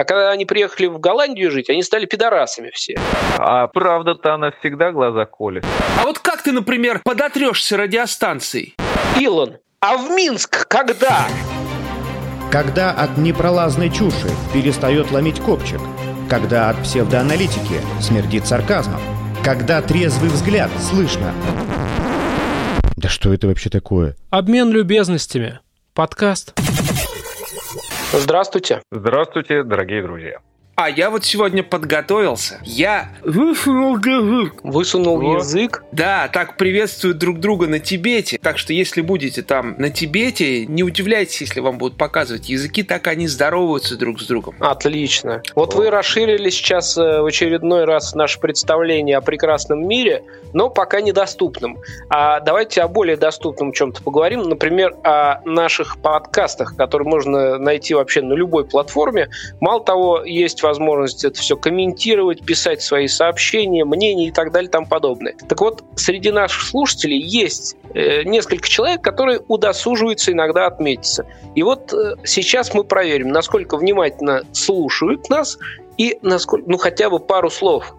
А когда они приехали в Голландию жить, они стали пидорасами все. А правда-то она всегда глаза колет. А вот как ты, например, подотрешься радиостанцией? Илон, а в Минск когда? Когда от непролазной чуши перестает ломить копчик. Когда от псевдоаналитики смердит сарказмом. Когда трезвый взгляд слышно. Да что это вообще такое? Обмен любезностями. Подкаст. Здравствуйте. Здравствуйте, дорогие друзья. А я вот сегодня подготовился. Я высунул язык. Высунул Вот. язык. Да, так приветствуют друг друга на Тибете. Так что если будете там на Тибете, не удивляйтесь, если вам будут показывать языки, так они здороваются друг с другом. Отлично. Вот вы расширили сейчас э, в очередной раз наше представление о прекрасном мире, но пока недоступном. А давайте о более доступном чем-то поговорим. Например, о наших подкастах, которые можно найти вообще на любой платформе. Мало того, есть возможность это все комментировать, писать свои сообщения, мнения и так далее и тому подобное. Так вот, среди наших слушателей есть э, несколько человек, которые удосуживаются иногда отметиться. И вот э, сейчас мы проверим, насколько внимательно слушают нас и насколько, ну хотя бы пару слов.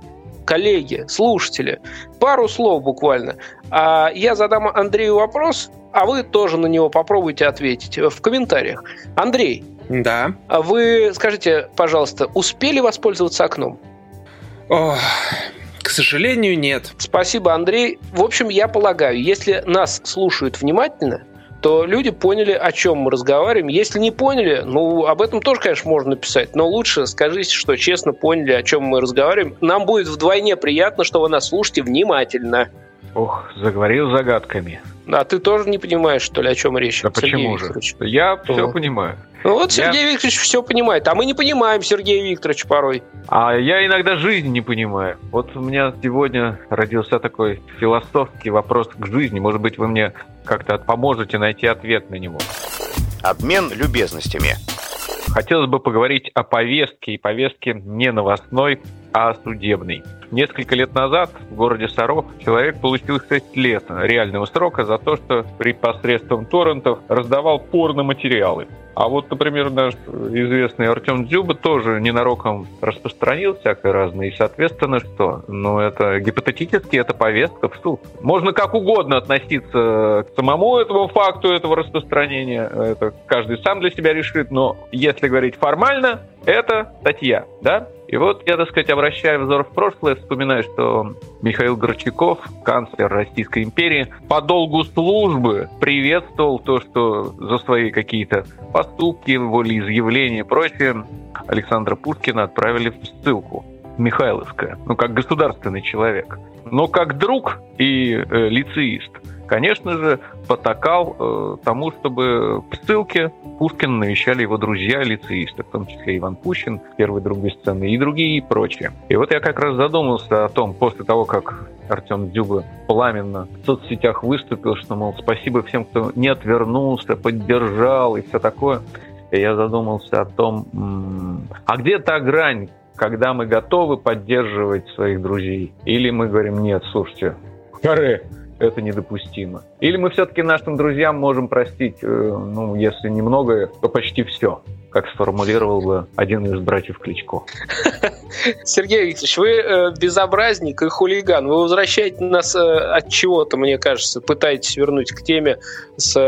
Коллеги, слушатели, пару слов буквально. А я задам Андрею вопрос, а вы тоже на него попробуйте ответить в комментариях. Андрей, Да. а вы скажите, пожалуйста, успели воспользоваться окном? Ох, к сожалению, нет. Спасибо, Андрей. В общем, я полагаю, если нас слушают внимательно, то люди поняли, о чем мы разговариваем. Если не поняли, ну, об этом тоже, конечно, можно написать, но лучше скажите, что честно поняли, о чем мы разговариваем. Нам будет вдвойне приятно, что вы нас слушаете внимательно. Ох, заговорил загадками. А ты тоже не понимаешь, что ли, о чем речь? Да Сергей почему Викторович? же? Я все О. понимаю. Ну вот Я- Сергей Викторович все понимает, а мы не понимаем Сергея Викторовича порой. А я иногда жизнь не понимаю. Вот у меня сегодня родился такой философский вопрос к жизни. Может быть, вы мне как-то поможете найти ответ на него. Обмен любезностями. Хотелось бы поговорить о повестке, и повестке не новостной, а судебной. Несколько лет назад в городе Саров человек получил 6 лет реального срока за то, что при посредством торрентов раздавал порно-материалы. А вот, например, наш известный Артем Дзюба тоже ненароком распространил всякое разное. И, соответственно, что? Ну, это гипотетически, это повестка в суд. Можно как угодно относиться к самому этому факту, этого распространения. Это каждый сам для себя решит. Но если говорить формально, это статья, да? И вот я, так сказать, обращая взор в прошлое, вспоминаю, что Михаил Горчаков, канцлер Российской империи, по долгу службы приветствовал то, что за свои какие-то поступки, волеизъявления и прочее Александра Пушкина отправили в ссылку. Михайловская, ну, как государственный человек. Но как друг и э, лицеист, конечно же, потакал э, тому, чтобы в ссылке Пушкина навещали его друзья-лицеисты, в том числе Иван Пущин, первый друг бесценный, и другие и прочие. И вот я как раз задумался о том, после того, как Артем Дзюба пламенно в соцсетях выступил, что, мол, спасибо всем, кто не отвернулся, поддержал и все такое. И я задумался о том, а где та грань, когда мы готовы поддерживать своих друзей? Или мы говорим, нет, слушайте, харе, это недопустимо. Или мы все-таки нашим друзьям можем простить, э, ну, если немного, то почти все, как сформулировал бы один из братьев Кличко. Сергей Викторович, вы э, безобразник и хулиган. Вы возвращаете нас э, от чего-то, мне кажется, пытаетесь вернуть к теме с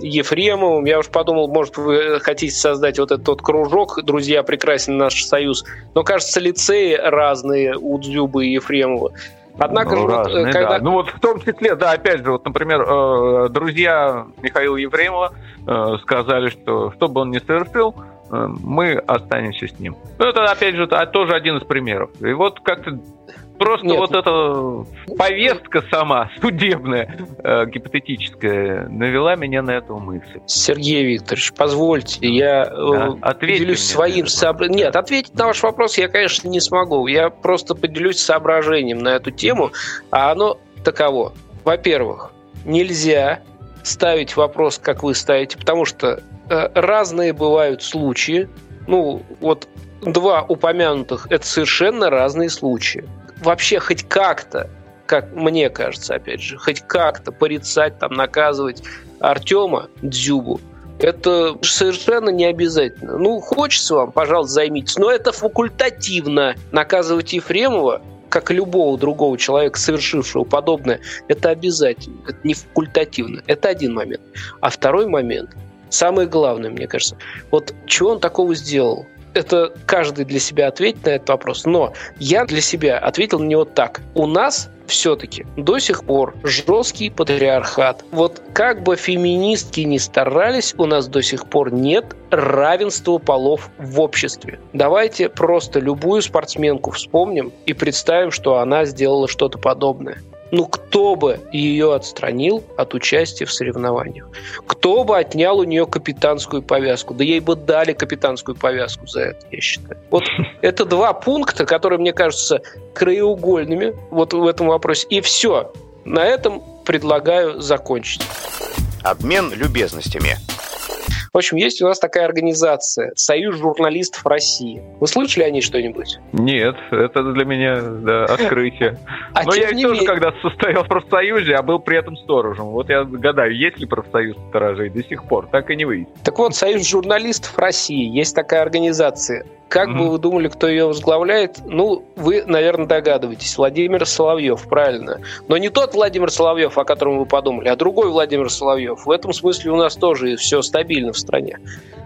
Ефремовым. Я уж подумал, может, вы хотите создать вот этот вот кружок «Друзья, прекрасен наш союз». Но, кажется, лицеи разные у Дзюбы и Ефремова. Однако ну, же, вот, разные, когда... да. Ну вот в том числе, да, опять же, вот, например, э, друзья Михаила Ефремова э, сказали, что что бы он ни совершил, э, мы останемся с ним. Ну, это, опять же, та- тоже один из примеров. И вот как-то просто Нет. вот эта повестка сама, судебная, э, гипотетическая, навела меня на эту мысль. Сергей Викторович, позвольте, я э, Да, ответьте поделюсь мне, своим соображением. Нет, ответить на ваш вопрос я, конечно, не смогу. Я просто поделюсь соображением на эту тему, а оно таково. Во-первых, нельзя ставить вопрос, как вы ставите, потому что э, разные бывают случаи. Ну, вот два упомянутых – это совершенно разные случаи. Вообще хоть как-то, как мне кажется, опять же, хоть как-то порицать, там, наказывать Артема Дзюбу Это совершенно не обязательно. Ну, хочется вам, пожалуйста, займитесь. Но это факультативно. Наказывать Ефремова как и любого другого человека, совершившего подобное, это обязательно, это не факультативно. Это один момент. А второй момент, самое главное, мне кажется, вот чего он такого сделал? Это каждый для себя ответит на этот вопрос. Но я для себя ответил на него так. У нас все-таки до сих пор жесткий патриархат. Вот как бы феминистки ни старались, у нас до сих пор нет равенства полов в обществе. Давайте просто любую спортсменку вспомним и представим, что она сделала что-то подобное. Ну, кто бы ее отстранил от участия в соревнованиях? Кто бы отнял у нее капитанскую повязку? Да ей бы дали капитанскую повязку за это, я считаю. Вот это два пункта, которые, мне кажутся, краеугольными вот в этом вопросе. И все. На этом предлагаю закончить. Обмен любезностями. В общем, есть у нас такая организация Союз журналистов России. Вы слышали о ней что-нибудь? Нет, это для меня да, открытие. А Но я тоже менее... когда состоял в профсоюзе, а был при этом сторожем. Вот я гадаю, есть ли профсоюз сторожей до сих пор, так и не выяснил. Так вот, Союз журналистов России, есть такая организация. Как mm-hmm. бы вы думали, кто ее возглавляет? Ну, вы, наверное, догадываетесь. Владимир Соловьев, правильно. Но не тот Владимир Соловьев, о котором вы подумали, а другой Владимир Соловьев. В этом смысле у нас тоже все стабильно в стране.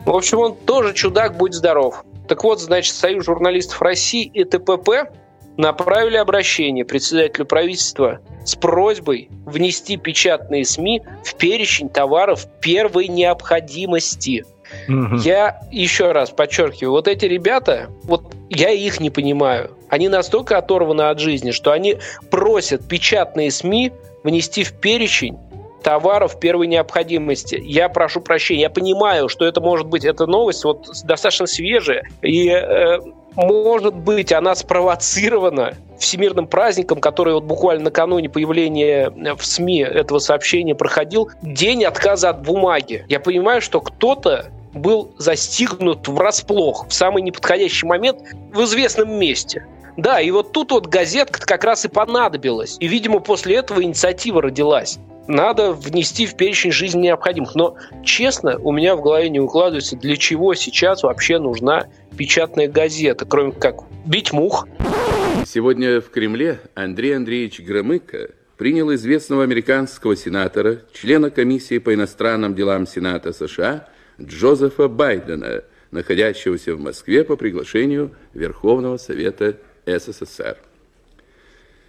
В общем, он тоже чудак, будь здоров. Так вот, значит, Союз журналистов России и ТПП направили обращение председателю правительства с просьбой внести печатные СМИ в перечень товаров первой необходимости – Угу. Я еще раз подчеркиваю, вот эти ребята, вот я их не понимаю. Они настолько оторваны от жизни, что они просят печатные СМИ внести в перечень товаров первой необходимости. Я прошу прощения, я понимаю, что это может быть, эта новость вот достаточно свежая, и э, может быть, она спровоцирована всемирным праздником, который вот буквально накануне появления в СМИ этого сообщения проходил, день отказа от бумаги. Я понимаю, что кто-то был застигнут врасплох в самый неподходящий момент в известном месте. Да, и вот тут вот газетка как раз и понадобилась. И, видимо, после этого инициатива родилась. Надо внести в перечень жизни необходимых. Но, честно, у меня в голове не укладывается, для чего сейчас вообще нужна печатная газета, кроме как бить мух. Сегодня в Кремле Андрей Андреевич Громыко принял известного американского сенатора, члена комиссии по иностранным делам Сената США Джозефа Байдена, находящегося в Москве по приглашению Верховного Совета СССР.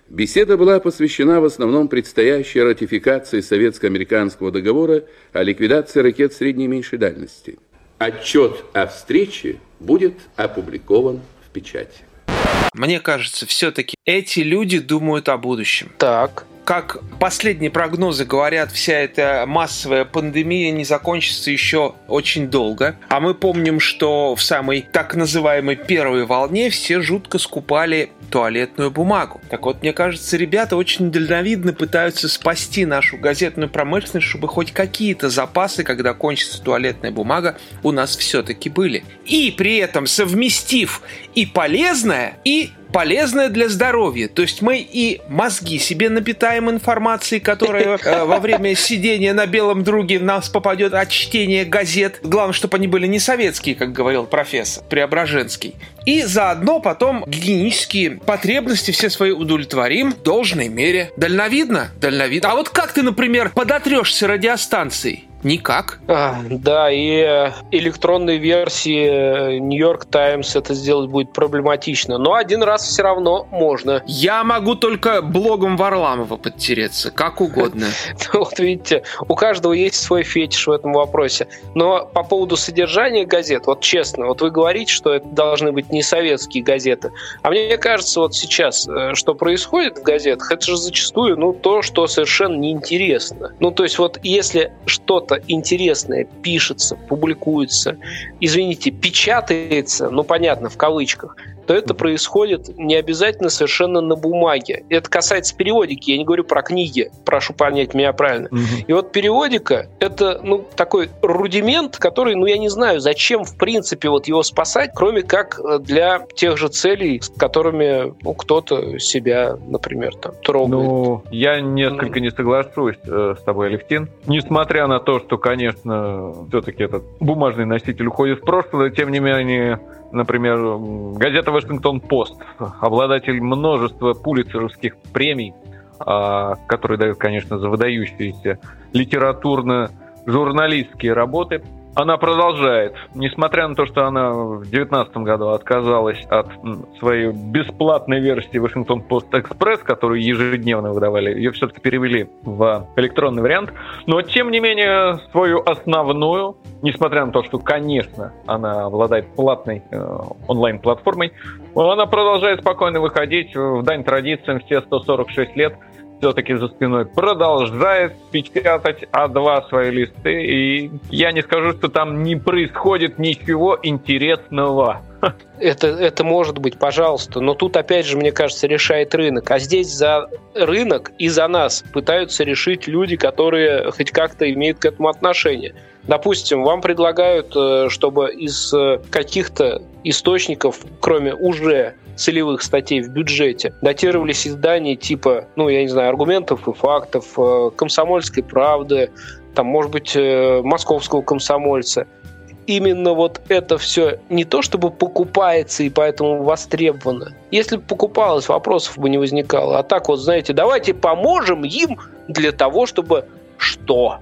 Беседа была посвящена в основном предстоящей ратификации Советско-американского договора о ликвидации ракет средней и меньшей дальности. Отчет о встрече будет опубликован в печати. Мне кажется, все-таки эти люди думают о будущем. Так как последние прогнозы говорят, вся эта массовая пандемия не закончится еще очень долго. А мы помним, что в самой так называемой первой волне все жутко скупали туалетную бумагу. Так вот, мне кажется, ребята очень дальновидно пытаются спасти нашу газетную промышленность, чтобы хоть какие-то запасы, когда кончится туалетная бумага, у нас все-таки были. И при этом совместив и полезное, и полезное для здоровья. То есть мы и мозги себе напитаем информацией, которая э, во время сидения на белом друге нас попадет от чтения газет. Главное, чтобы они были не советские, как говорил профессор Преображенский. И заодно потом гигиенические потребности все свои удовлетворим в должной мере. Дальновидно? Дальновидно. А вот как ты, например, подотрешься радиостанцией? Никак. А, да, и э, электронной версии Нью-Йорк Таймс это сделать будет проблематично. Но один раз все равно можно. Я могу только блогом Варламова подтереться, как угодно. Вот видите, у каждого есть свой фетиш в этом вопросе. Но по поводу содержания газет, вот честно, вот вы говорите, что это должны быть не советские газеты. А мне кажется, вот сейчас, э, что происходит в газетах, это же зачастую ну, то, что совершенно неинтересно. Ну, то есть вот если что-то что-то интересное пишется, публикуется, извините, печатается, ну понятно, в кавычках, то это происходит не обязательно совершенно на бумаге. Это касается периодики, я не говорю про книги, прошу понять меня правильно. Угу. И вот периодика — это ну, такой рудимент, который, ну я не знаю, зачем в принципе вот его спасать, кроме как э, для тех же целей, с которыми ну, кто-то себя, например, там трогает. Ну, я несколько не соглашусь э, с тобой, Алевтин. Несмотря на то, то, что, конечно, все-таки этот бумажный носитель уходит в прошлое, тем не менее, например, газета «Вашингтон-Пост», обладатель множества пулицеровских премий, а, которые дают, конечно, за выдающиеся литературно-журналистские работы – она продолжает. Несмотря на то, что она в 2019 году отказалась от своей бесплатной версии Вашингтон Пост Экспресс, которую ежедневно выдавали, ее все-таки перевели в электронный вариант. Но, тем не менее, свою основную, несмотря на то, что, конечно, она обладает платной э, онлайн-платформой, она продолжает спокойно выходить в дань традициям все 146 лет – все-таки за спиной продолжает печатать А2 свои листы, и я не скажу, что там не происходит ничего интересного. Это, это может быть, пожалуйста. Но тут, опять же, мне кажется, решает рынок. А здесь за рынок и за нас пытаются решить люди, которые хоть как-то имеют к этому отношение. Допустим, вам предлагают, э, чтобы из э, каких-то источников, кроме уже целевых статей в бюджете, датировались издания типа, ну, я не знаю, аргументов и фактов, э, комсомольской правды, там, может быть, московского комсомольца. Именно вот это все не то чтобы покупается и поэтому востребовано. Если бы покупалось, вопросов бы не возникало. А так вот, знаете, давайте поможем им для того, чтобы что?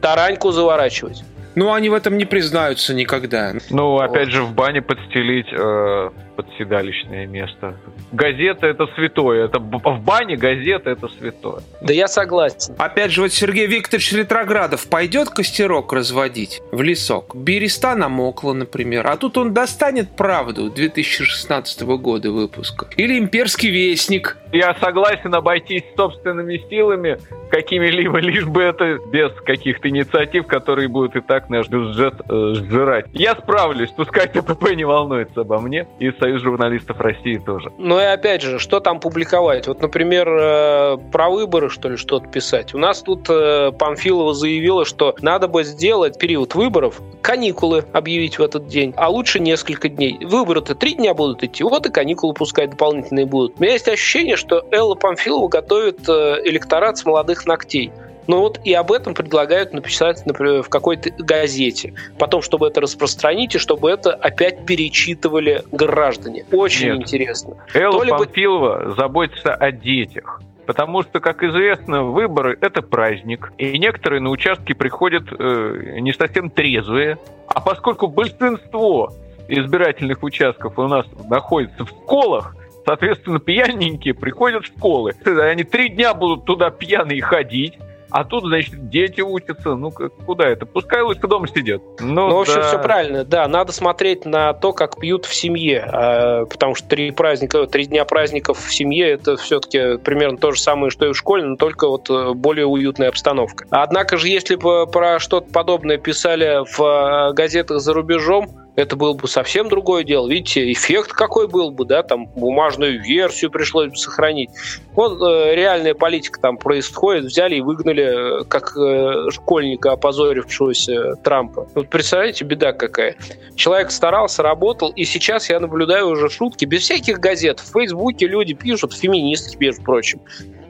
Тараньку заворачивать. Ну, они в этом не признаются никогда. Ну, опять же, в бане подстелить э, подседалищное место. Газета это святое. Это в бане газета это святое. Да я согласен. Опять же, вот Сергей Викторович Ретроградов пойдет костерок разводить в лесок. Береста намокла, например. А тут он достанет правду 2016 года выпуска. Или имперский вестник. Я согласен обойтись собственными силами какими-либо, лишь бы это без каких-то инициатив, которые будут и так наш бюджет э, сжирать. Я справлюсь, пускай ТПП не волнуется обо мне, и Союз журналистов России тоже. Ну и опять же, что там публиковать? Вот, например, э, про выборы, что ли, что-то писать. У нас тут э, Памфилова заявила, что надо бы сделать период выборов, каникулы объявить в этот день, а лучше несколько дней. Выборы-то три дня будут идти, вот и каникулы пускай дополнительные будут. У меня есть ощущение, что Элла Памфилова готовит э, электорат с молодых ногтей. Ну вот и об этом предлагают написать, например, в какой-то газете. Потом, чтобы это распространить, и чтобы это опять перечитывали граждане. Очень Нет. интересно. Элла То Памфилова ли... заботится о детях. Потому что, как известно, выборы – это праздник. И некоторые на участки приходят э, не совсем трезвые. А поскольку большинство избирательных участков у нас находится в школах, соответственно, пьяненькие приходят в школы. Они три дня будут туда пьяные ходить, а тут, значит, дети учатся. Ну, куда это? Пускай лучше дома сидят. Ну, ну в общем, да. все правильно. Да, надо смотреть на то, как пьют в семье. А, потому что три праздника, три дня праздников в семье это все-таки примерно то же самое, что и в школе, но только вот э, более уютная обстановка. Однако же, если бы про что-то подобное писали в э, газетах за рубежом, это было бы совсем другое дело. Видите, эффект какой был бы, да, там бумажную версию пришлось бы сохранить. Вот э, реальная политика там происходит, взяли и выгнали, э, как э, школьника, опозорившегося Трампа. Вот представляете, беда какая. Человек старался, работал, и сейчас я наблюдаю уже шутки без всяких газет. В Фейсбуке люди пишут, феминистки, между прочим.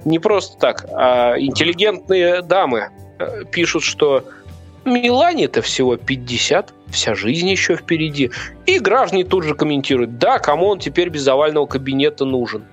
Не просто так, а интеллигентные дамы э, пишут, что Милане-то всего 50, вся жизнь еще впереди. И граждане тут же комментируют, да, кому он теперь без овального кабинета нужен.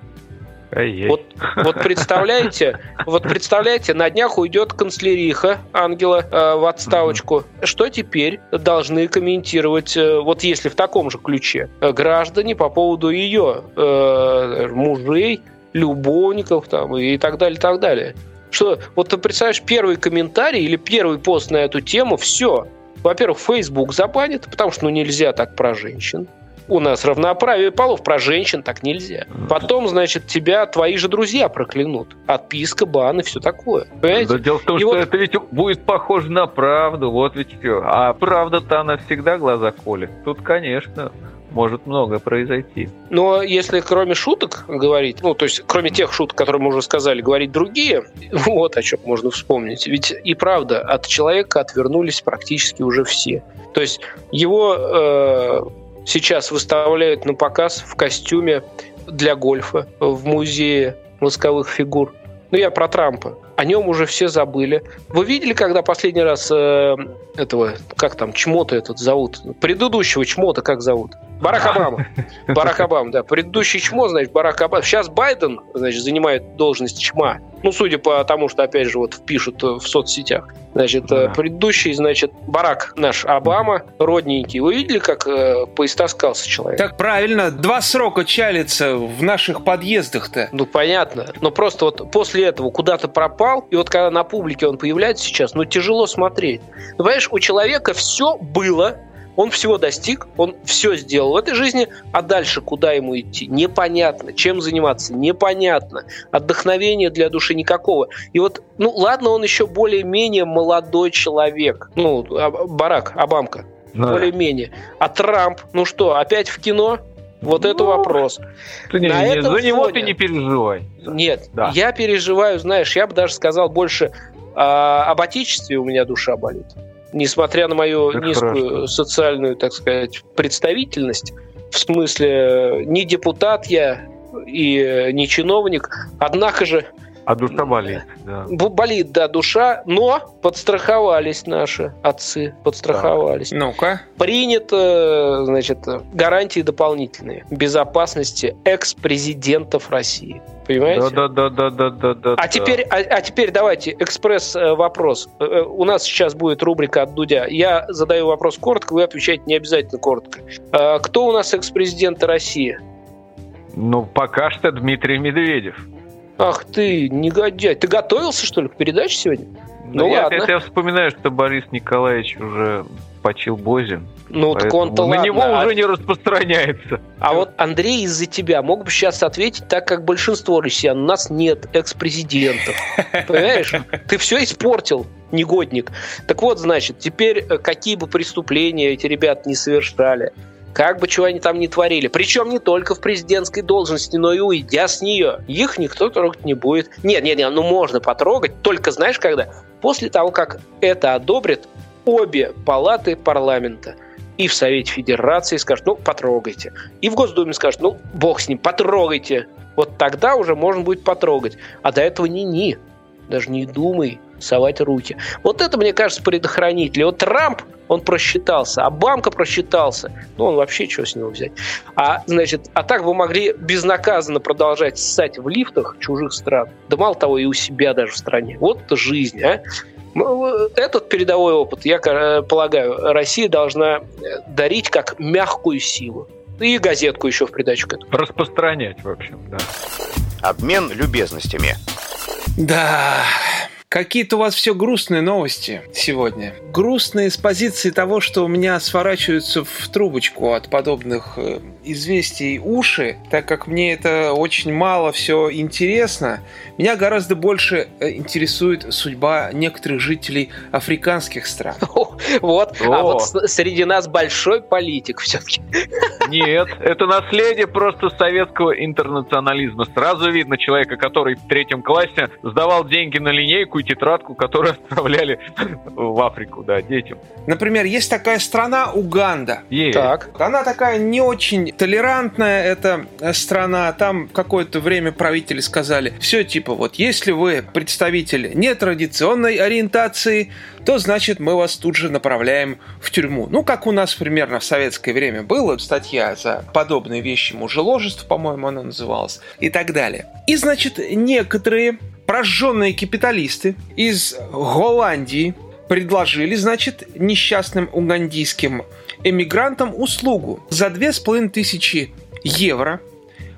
Вот, вот представляете, вот представляете, на днях уйдет канцлериха Ангела э, в отставочку. Что теперь должны комментировать, э, вот если в таком же ключе, э, граждане по поводу ее э, мужей, любовников там и так далее, и так далее. Что, вот ты представляешь, первый комментарий или первый пост на эту тему, все. Во-первых, Facebook забанит, потому что ну нельзя так про женщин. У нас равноправие полов, про женщин так нельзя. Потом, значит, тебя твои же друзья проклянут. Отписка, бан и все такое. Понимаете? Да дело в том, и что вот... это ведь будет похоже на правду, вот ведь все. А правда-то она всегда глаза колет. Тут, конечно, может много произойти. Но если кроме шуток говорить, ну, то есть кроме тех шуток, которые мы уже сказали, говорить другие, вот о чем можно вспомнить. Ведь и правда, от человека отвернулись практически уже все. То есть его э, сейчас выставляют на показ в костюме для гольфа в музее восковых фигур. Ну, я про Трампа. о нем уже все забыли. Вы видели, когда последний раз э, этого, как там, чмота этот зовут? Предыдущего чмота как зовут? Барак Обама. Барак Обама, да. Предыдущий чмо, значит, Барак Обама. Сейчас Байден, значит, занимает должность чма. Ну, судя по тому, что, опять же, вот пишут в соцсетях. Значит, да. предыдущий, значит, Барак наш Обама, родненький. Вы видели, как э, поистаскался человек? Так правильно, два срока чалится в наших подъездах-то. Ну, понятно. Но просто вот после этого куда-то пропал, и вот когда на публике он появляется сейчас, ну, тяжело смотреть. Ну, понимаешь, у человека все было, он всего достиг, он все сделал в этой жизни, а дальше куда ему идти? Непонятно. Чем заниматься? Непонятно. Отдохновения для души никакого. И вот, ну ладно, он еще более-менее молодой человек. Ну, а, Барак, Обамка. Да. Более-менее. А Трамп, ну что, опять в кино? Вот ну, это вопрос. Ты не, На не, этом за него фоне... ты не переживай. Нет, да. я переживаю, знаешь, я бы даже сказал больше а, об отечестве у меня душа болит несмотря на мою Это низкую хорошо. социальную, так сказать, представительность, в смысле, не депутат я и не чиновник, однако же а душа болит, да. Болит, да, душа, но подстраховались наши отцы, подстраховались. Да. Ну-ка. Принято, значит, гарантии дополнительные безопасности экс-президентов России. Понимаете? Да, да, да, да, да, да. А теперь, а, а теперь давайте экспресс э, вопрос. Э, э, у нас сейчас будет рубрика от Дудя. Я задаю вопрос коротко, вы отвечаете не обязательно коротко. Кто у нас экс-президент России? Ну, пока что Дмитрий Медведев. Ах ты, негодяй. Ты готовился, что ли, к передаче сегодня? Ну, ну я, ладно. Я, вспоминаю, что Борис Николаевич уже почил Бозе. Ну, так он-то На ладно. него а... уже не распространяется. А вот Андрей из-за тебя мог бы сейчас ответить так, как большинство россиян. У нас нет экс-президентов. Понимаешь? Ты все испортил, негодник. Так вот, значит, теперь э, какие бы преступления эти ребята не совершали, как бы чего они там не творили. Причем не только в президентской должности, но и уйдя с нее. Их никто трогать не будет. Нет, нет, нет, ну можно потрогать, только знаешь когда? После того, как это одобрит обе палаты парламента. И в Совете Федерации скажут, ну, потрогайте. И в Госдуме скажут, ну, бог с ним, потрогайте. Вот тогда уже можно будет потрогать. А до этого ни-ни. Даже не думай совать руки. Вот это, мне кажется, предохранитель. Вот Трамп, он просчитался, а Бамка просчитался. Ну, он вообще, что с него взять? А, значит, а так вы могли безнаказанно продолжать ссать в лифтах чужих стран. Да мало того, и у себя даже в стране. Вот это жизнь, а? Ну, этот передовой опыт, я полагаю, Россия должна дарить как мягкую силу. И газетку еще в придачу к этому. Распространять, в общем, да. Обмен любезностями. Да, Какие-то у вас все грустные новости сегодня. Грустные с позиции того, что у меня сворачиваются в трубочку от подобных э, известий уши, так как мне это очень мало все интересно. Меня гораздо больше э, интересует судьба некоторых жителей африканских стран. Вот, а вот среди нас большой политик все-таки. Нет, это наследие просто советского интернационализма. Сразу видно человека, который в третьем классе сдавал деньги на линейку маленькую тетрадку, которую отправляли в Африку, да, детям. Например, есть такая страна Уганда. Есть. Так. Она такая не очень толерантная, эта страна. Там какое-то время правители сказали, все типа вот, если вы представитель нетрадиционной ориентации, то значит мы вас тут же направляем в тюрьму. Ну, как у нас примерно в советское время было, статья за подобные вещи мужеложество, по-моему, она называлась, и так далее. И, значит, некоторые прожженные капиталисты из Голландии предложили, значит, несчастным угандийским эмигрантам услугу за две с половиной тысячи евро –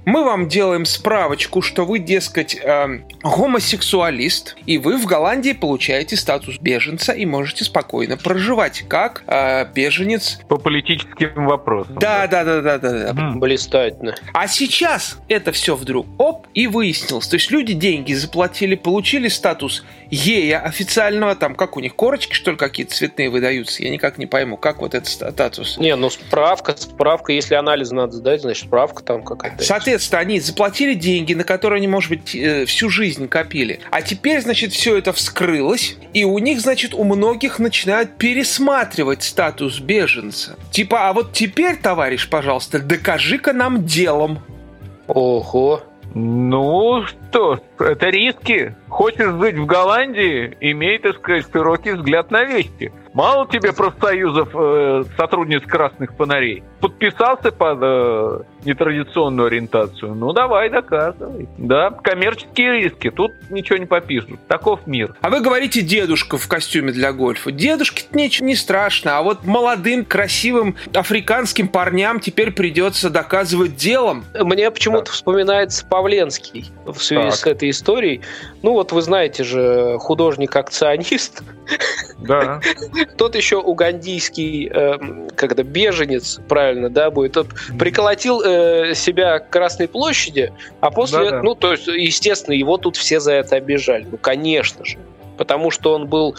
мы вам делаем справочку, что вы, дескать, э, гомосексуалист, и вы в Голландии получаете статус беженца и можете спокойно проживать как э, беженец. По политическим вопросам. Да, да, да, да, да. да. Блистательно. А сейчас это все вдруг оп и выяснилось. То есть люди деньги заплатили, получили статус ЕЯ официального, там как у них корочки, что ли, какие-то цветные выдаются. Я никак не пойму, как вот этот статус. Не, ну справка, справка, если анализ надо сдать, значит справка там какая-то. Соответственно, они заплатили деньги, на которые они, может быть, э, всю жизнь копили. А теперь, значит, все это вскрылось, и у них, значит, у многих начинают пересматривать статус беженца. Типа, а вот теперь, товарищ, пожалуйста, докажи-ка нам делом. Ого, Ну что, это риски. Хочешь жить в Голландии, имей, так сказать, широкий взгляд на вещи. Мало тебе профсоюзов э, сотрудниц красных фонарей. Подписался под э, нетрадиционную ориентацию. Ну давай, доказывай. Да, коммерческие риски. Тут ничего не попишут. Таков мир. А вы говорите дедушка в костюме для гольфа. Дедушке ничего не страшно, а вот молодым, красивым африканским парням теперь придется доказывать делом. Мне почему-то вспоминается Павленский в связи Так. с этой историей. Ну вот вы знаете же, художник-акционист, Да. тот еще угандийский, э, когда беженец, правильно, да, будет, тот приколотил э, себя к Красной площади, а после, Да-да. ну, то есть, естественно, его тут все за это обижали. Ну, конечно же. Потому что он был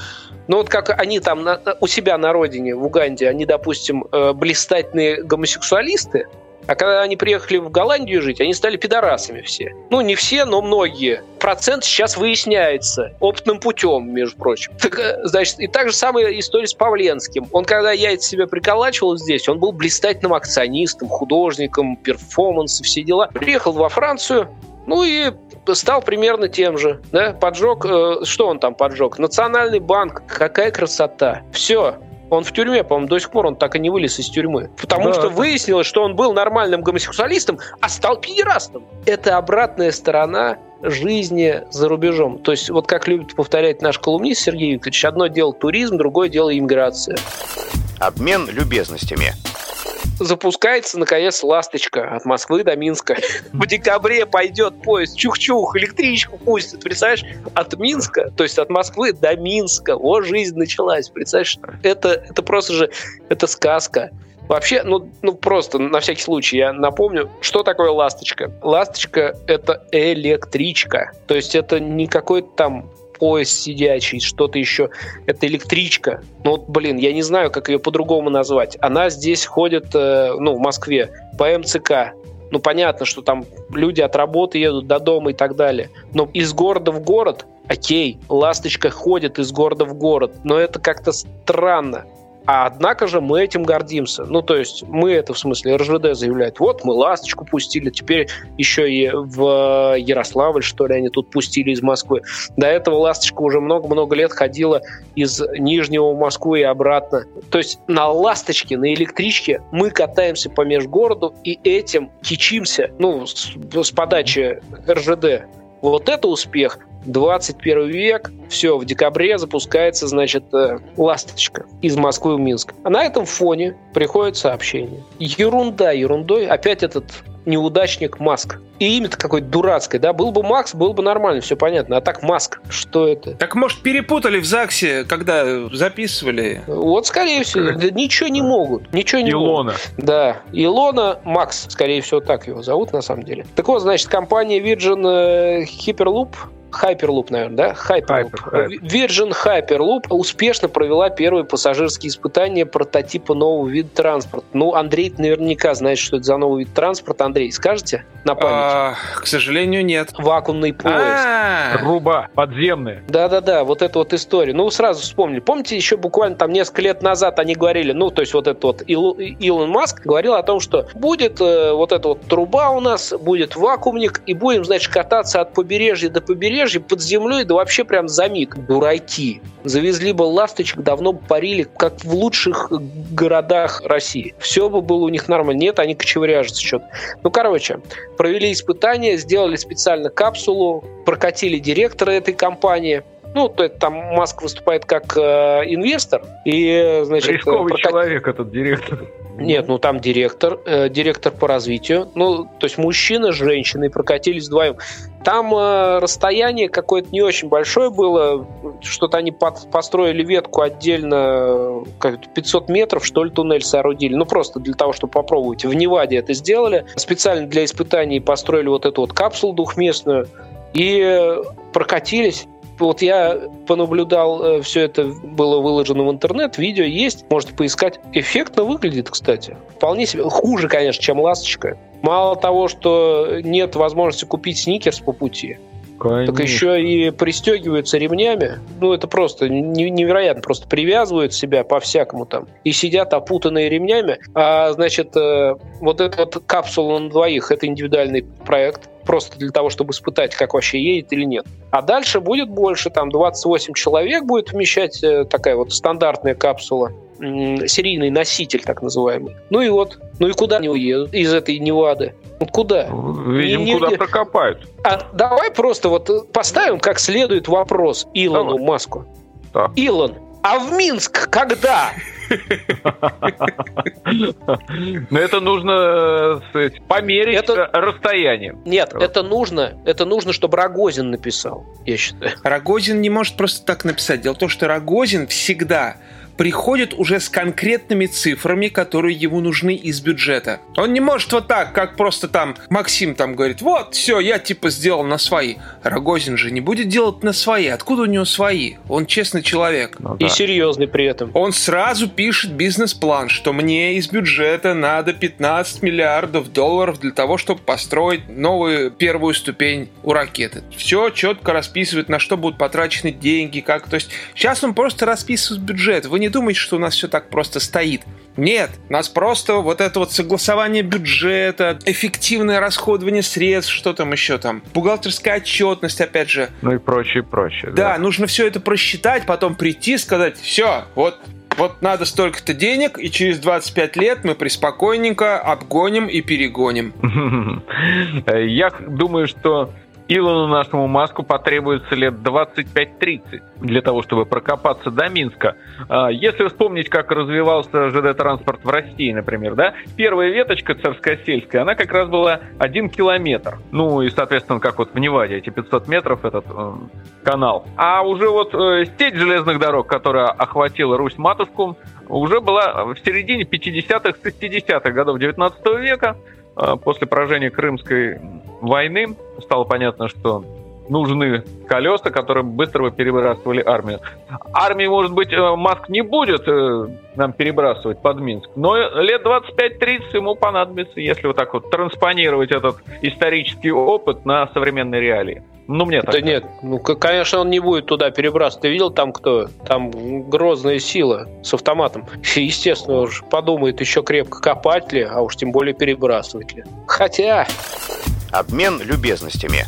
ну вот как они там на- у себя на родине, в Уганде, они, допустим, э, блистательные гомосексуалисты, а когда они приехали в Голландию жить, они стали пидорасами все. Ну, не все, но многие. Процент сейчас выясняется опытным путем, между прочим. Так, э, значит, и так же самая история с Павленским. Он, когда яйца себя приколачивал здесь, он был блистательным акционистом, художником, перформанс и все дела. Приехал во Францию, ну и стал примерно тем же. Да? Поджег, э, что он там поджег? Национальный банк. Какая красота. Все. Он в тюрьме, по-моему, до сих пор он так и не вылез из тюрьмы. Потому Да. что выяснилось, что он был нормальным гомосексуалистом, а стал педерастом. Это обратная сторона жизни за рубежом. То есть, вот как любит повторять наш колумнист Сергей Викторович, одно дело туризм, другое дело иммиграция. Обмен любезностями. Запускается, наконец, «Ласточка» от Москвы до Минска. В декабре пойдет поезд чух-чух, электричку пустят, представляешь? От Минска, то есть от Москвы до Минска. Вот жизнь началась, представляешь? Это, это просто же, это сказка. Вообще, ну, ну просто на всякий случай я напомню, что такое ласточка. Ласточка — это электричка. То есть это не какой-то там поезд сидячий, что-то еще. Это электричка. Ну, вот, блин, я не знаю, как ее по-другому назвать. Она здесь ходит, э, ну, в Москве, по МЦК. Ну, понятно, что там люди от работы едут до дома и так далее. Но из города в город, окей, ласточка ходит из города в город, но это как-то странно. А однако же мы этим гордимся. Ну, то есть мы это, в смысле, РЖД заявляет, вот мы ласточку пустили, теперь еще и в Ярославль, что ли, они тут пустили из Москвы. До этого ласточка уже много-много лет ходила из Нижнего в Москву и обратно. То есть на ласточке, на электричке мы катаемся по межгороду и этим кичимся, ну, с, с подачи РЖД. Вот это успех. 21 век, все, в декабре запускается, значит, э, «Ласточка» из Москвы в Минск. А на этом фоне приходит сообщение. Ерунда ерундой. Опять этот неудачник Маск. И имя-то какое-то дурацкое, да? Был бы Макс, было бы нормально, все понятно. А так Маск, что это? Так, может, перепутали в ЗАГСе, когда записывали? Вот, скорее всего, да ничего не могут. Ничего не могут. Илона. Да, Илона Макс, скорее всего, так его зовут на самом деле. Так вот, значит, компания Virgin э, Hyperloop Hyperloop, наверное, да? Hyperloop. Hyper, Hyper. Virgin Hyperloop успешно провела первые пассажирские испытания прототипа нового вида транспорта. Ну, Андрей наверняка знает, что это за новый вид транспорта. Андрей, скажете на память? А, к сожалению, нет. Вакуумный поезд. А, Руба подземная. Да-да-да, вот эта вот история. Ну, сразу вспомнили. Помните, еще буквально там несколько лет назад они говорили, ну, то есть вот этот вот Ил- Илон Маск говорил о том, что будет э, вот эта вот труба у нас, будет вакуумник, и будем, значит, кататься от побережья до побережья под землей, да вообще прям за миг. Дураки. Завезли бы ласточек, давно бы парили, как в лучших городах России. Все бы было у них нормально. Нет, они кочевряжутся что-то. Ну, короче, провели испытания, сделали специально капсулу, прокатили директора этой компании. Ну, то есть там Маск выступает как э, инвестор, и, значит, Рисковый прокат- человек этот директор. нет, ну там директор, э, директор по развитию. Ну, то есть мужчина с женщиной прокатились вдвоем. Там э, расстояние какое-то не очень большое было. Что-то они под- построили ветку отдельно, как 500 метров, что ли, туннель соорудили. Ну, просто для того, чтобы попробовать. В Неваде это сделали. Специально для испытаний построили вот эту вот капсулу двухместную. И прокатились. Вот я понаблюдал, все это было выложено в интернет, видео есть, можете поискать. Эффектно выглядит, кстати. Вполне себе. Хуже, конечно, чем «Ласточка». Мало того, что нет возможности купить сникерс по пути, так еще и пристегиваются ремнями. Ну, это просто не- невероятно. Просто привязывают себя по-всякому там и сидят опутанные ремнями. А, значит, э, вот эта вот капсула на двоих – это индивидуальный проект. Просто для того, чтобы испытать, как вообще едет или нет. А дальше будет больше, там 28 человек будет вмещать э, такая вот стандартная капсула серийный носитель, так называемый. Ну и вот, ну и куда они уедут из этой Невады? Куда? Видимо, не, куда прокопают. А давай просто вот поставим как следует вопрос Илону давай. Маску. Да. Илон, а в Минск когда? Но это нужно сказать, померить это... расстояние. Нет, это нужно, это нужно, чтобы Рогозин написал, я считаю. Рогозин не может просто так написать. Дело в том, что Рогозин всегда приходит уже с конкретными цифрами, которые ему нужны из бюджета. Он не может вот так, как просто там Максим там говорит, вот, все, я типа сделал на свои. Рогозин же не будет делать на свои. Откуда у него свои? Он честный человек. Ну, да. И серьезный при этом. Он сразу пишет бизнес-план, что мне из бюджета надо 15 миллиардов долларов для того, чтобы построить новую первую ступень у ракеты. Все четко расписывает, на что будут потрачены деньги, как. То есть сейчас он просто расписывает бюджет. Вы не думайте, что у нас все так просто стоит. Нет, нас просто вот это вот согласование бюджета, эффективное расходование средств, что там еще там, бухгалтерская отчетность, опять же. Ну и прочее, прочее. Да, да. нужно все это просчитать, потом прийти, сказать, все, вот вот надо столько-то денег, и через 25 лет мы приспокойненько обгоним и перегоним. Я думаю, что Илону нашему Маску потребуется лет 25-30 для того, чтобы прокопаться до Минска. А, если вспомнить, как развивался ЖД-транспорт в России, например, да, первая веточка царскосельская, она как раз была один километр. Ну и, соответственно, как вот в Неваде, эти 500 метров этот э, канал. А уже вот э, сеть железных дорог, которая охватила Русь-матушку, уже была в середине 50-х, 60-х годов 19 века. А, после поражения Крымской войны стало понятно, что нужны колеса, которые быстро бы перебрасывали армию. Армии, может быть, э, Маск не будет э, нам перебрасывать под Минск, но лет 25-30 ему понадобится, если вот так вот транспонировать этот исторический опыт на современные реалии. Ну, мне так. Да нет, ну, конечно, он не будет туда перебрасывать. Ты видел там кто? Там грозная сила с автоматом. Естественно, уж подумает еще крепко копать ли, а уж тем более перебрасывать ли. Хотя... Обмен любезностями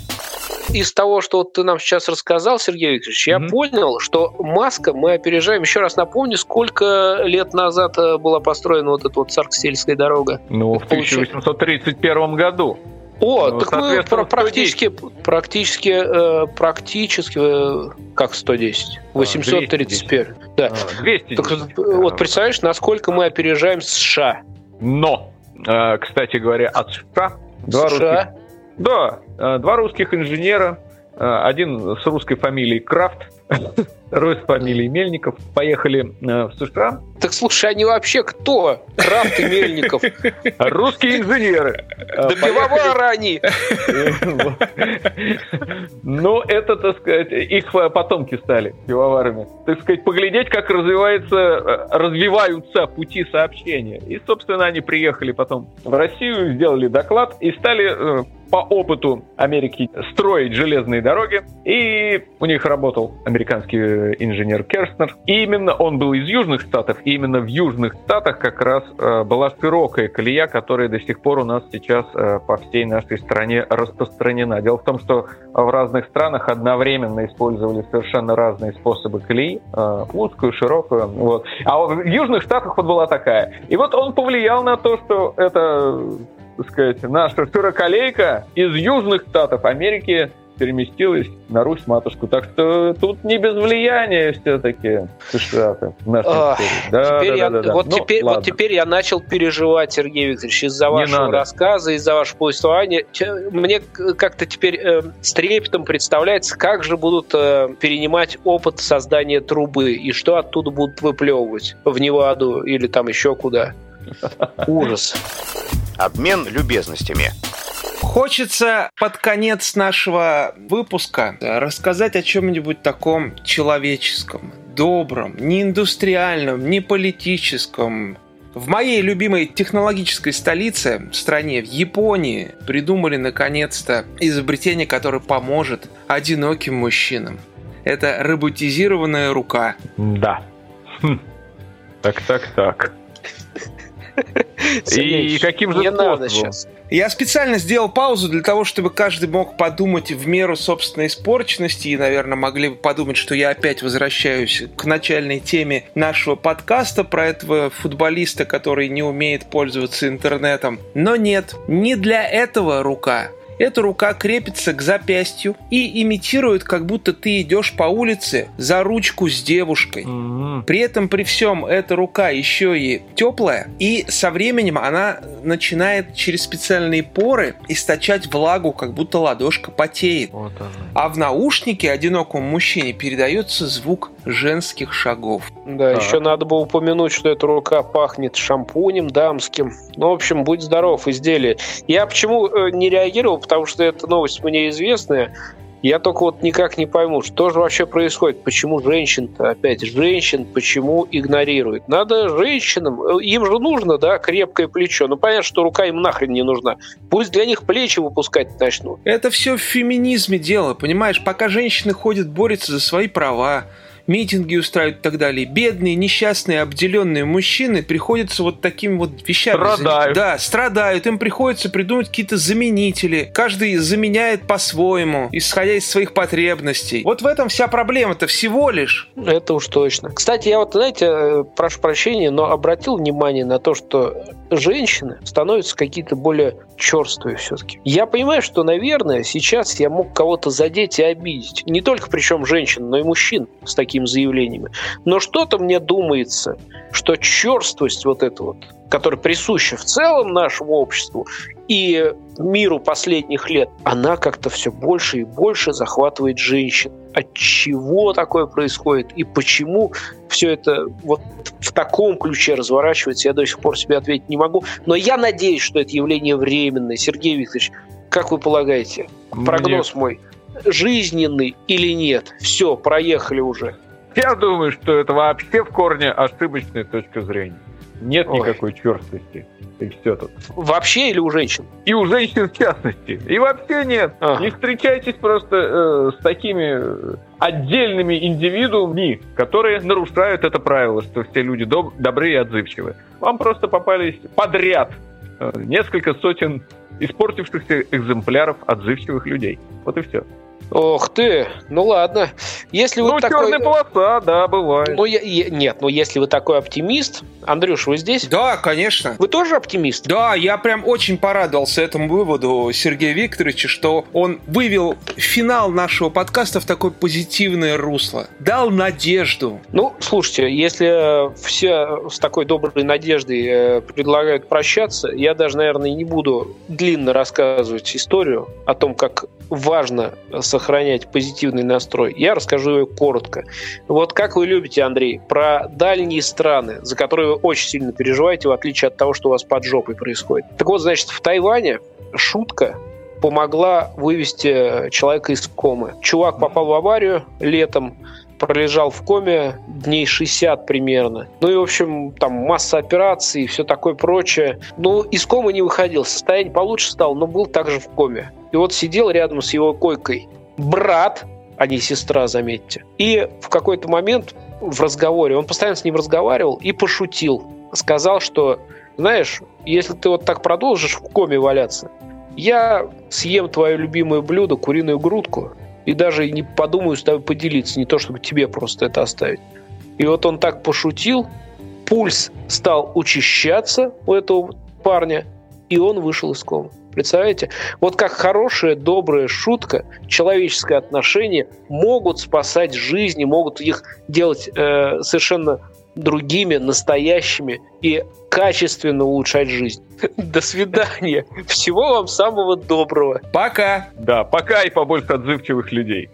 из того, что вот ты нам сейчас рассказал, Сергей Викторович, я mm-hmm. понял, что Маска мы опережаем. Еще раз напомню, сколько лет назад э, была построена вот эта вот Царск-сельская дорога? Ну, в 1831 году. О, ну, так мы практически, практически, э, практически, э, как 110? 831. А, да. А, 210. Так, вот представляешь, насколько мы опережаем США. Но, кстати говоря, от США Два США? Да, два русских инженера, один с русской фамилией Крафт, Рой с фамилией Мельников, поехали э, в США. Так слушай, они вообще кто? Крафт и Мельников. Русские инженеры. Да пивовары они. Ну, это, так сказать, их потомки стали пивоварами. Так сказать, поглядеть, как развивается, э, развиваются пути сообщения. И, собственно, они приехали потом в Россию, сделали доклад и стали э, по опыту Америки строить железные дороги. И у них работал американский инженер Керстнер. И именно он был из Южных Штатов, и именно в Южных Штатах как раз э, была широкая колея, которая до сих пор у нас сейчас э, по всей нашей стране распространена. Дело в том, что в разных странах одновременно использовали совершенно разные способы колеи, э, узкую, широкую. Вот. А в Южных Штатах вот была такая. И вот он повлиял на то, что это так сказать, наша широколейка из южных штатов Америки переместилась на Русь-матушку. Так что тут не без влияния все-таки США в нашей а, Да, теперь да, я, да, да, Вот, ну, теперь, вот теперь я начал переживать, Сергей Викторович, из-за вашего надо. рассказа, из-за вашего повествования. Мне как-то теперь э, с трепетом представляется, как же будут э, перенимать опыт создания трубы и что оттуда будут выплевывать в Неваду или там еще куда. Ужас. Обмен любезностями. Хочется под конец нашего выпуска рассказать о чем-нибудь таком человеческом, добром, не индустриальном, не политическом. В моей любимой технологической столице, в стране, в Японии, придумали наконец-то изобретение, которое поможет одиноким мужчинам. Это роботизированная рука. Да. Хм. Так, так, так. И каким же Не надо способом? сейчас. Я специально сделал паузу для того, чтобы каждый мог подумать в меру собственной испорченности и, наверное, могли бы подумать, что я опять возвращаюсь к начальной теме нашего подкаста про этого футболиста, который не умеет пользоваться интернетом. Но нет, не для этого рука. Эта рука крепится к запястью и имитирует, как будто ты идешь по улице за ручку с девушкой. При этом, при всем, эта рука еще и теплая, и со временем она начинает через специальные поры источать влагу, как будто ладошка потеет. Вот. А в наушнике одинокому мужчине передается звук женских шагов. Да, Так. еще надо бы упомянуть, что эта рука пахнет шампунем дамским. Ну, в общем, будь здоров, изделие. Я почему э, не реагировал, потому что эта новость мне известная. Я только вот никак не пойму, что же вообще происходит, почему женщин-то, опять, женщин почему игнорируют. Надо женщинам, э, им же нужно, да, крепкое плечо. Ну, понятно, что рука им нахрен не нужна. Пусть для них плечи выпускать начнут. Это все в феминизме дело, понимаешь? Пока женщины ходят, борются за свои права, митинги устраивают и так далее. Бедные, несчастные, обделенные мужчины приходится вот такими вот вещами. Страдают. Да, страдают. Им приходится придумать какие-то заменители. Каждый заменяет по-своему, исходя из своих потребностей. Вот в этом вся проблема-то всего лишь. Это уж точно. Кстати, я вот, знаете, э, прошу прощения, но обратил внимание на то, что женщины становятся какие-то более черствые все-таки. Я понимаю, что, наверное, сейчас я мог кого-то задеть и обидеть. Не только причем женщин, но и мужчин с такими заявлениями. Но что-то мне думается, что черствость вот эта вот, которая присуща в целом нашему обществу и миру последних лет, она как-то все больше и больше захватывает женщин. От чего такое происходит и почему все это вот в таком ключе разворачивается, я до сих пор себе ответить не могу. Но я надеюсь, что это явление временное. Сергей Викторович, как вы полагаете, прогноз мой, жизненный или нет? Все, проехали уже. Я думаю, что это вообще в корне ошибочная точка зрения. Нет Ой. никакой черствости. И все тут. Вообще или у женщин? И у женщин в частности. И вообще нет. Ага. Не встречайтесь просто э, с такими э, отдельными индивидуумами, которые нарушают это правило, что все люди доб- добрые и отзывчивые. Вам просто попались подряд э, несколько сотен испортившихся экземпляров отзывчивых людей. Вот и все. Ох ты, ну ладно. Если вы ну, такой... черная полоса, да, бывает. Ну, я- я- нет, ну если вы такой оптимист, Андрюш, вы здесь? Да, конечно. Вы тоже оптимист? Да, я прям очень порадовался этому выводу Сергея Викторовича, что он вывел финал нашего подкаста в такое позитивное русло. Дал надежду. Ну, слушайте, если э, все с такой доброй надеждой э, предлагают прощаться, я даже, наверное, не буду длинно рассказывать историю о том, как важно сохранять позитивный настрой. Я расскажу ее коротко. Вот как вы любите, Андрей, про дальние страны, за которые вы очень сильно переживаете, в отличие от того, что у вас под жопой происходит. Так вот, значит, в Тайване шутка помогла вывести человека из комы. Чувак попал в аварию летом, пролежал в коме дней 60 примерно. Ну и, в общем, там масса операций и все такое прочее. Ну, из комы не выходил, состояние получше стало, но был также в коме. И вот сидел рядом с его койкой брат, а не сестра, заметьте. И в какой-то момент в разговоре, он постоянно с ним разговаривал и пошутил. Сказал, что, знаешь, если ты вот так продолжишь в коме валяться, я съем твое любимое блюдо, куриную грудку, и даже не подумаю с тобой поделиться, не то чтобы тебе просто это оставить. И вот он так пошутил, пульс стал учащаться у этого парня, и он вышел из комы. Представляете? Вот как хорошая, добрая шутка, человеческое отношение могут спасать жизни, могут их делать э, совершенно другими, настоящими и качественно улучшать жизнь. До свидания. Всего вам самого доброго. Пока! Да, пока и побольше отзывчивых людей.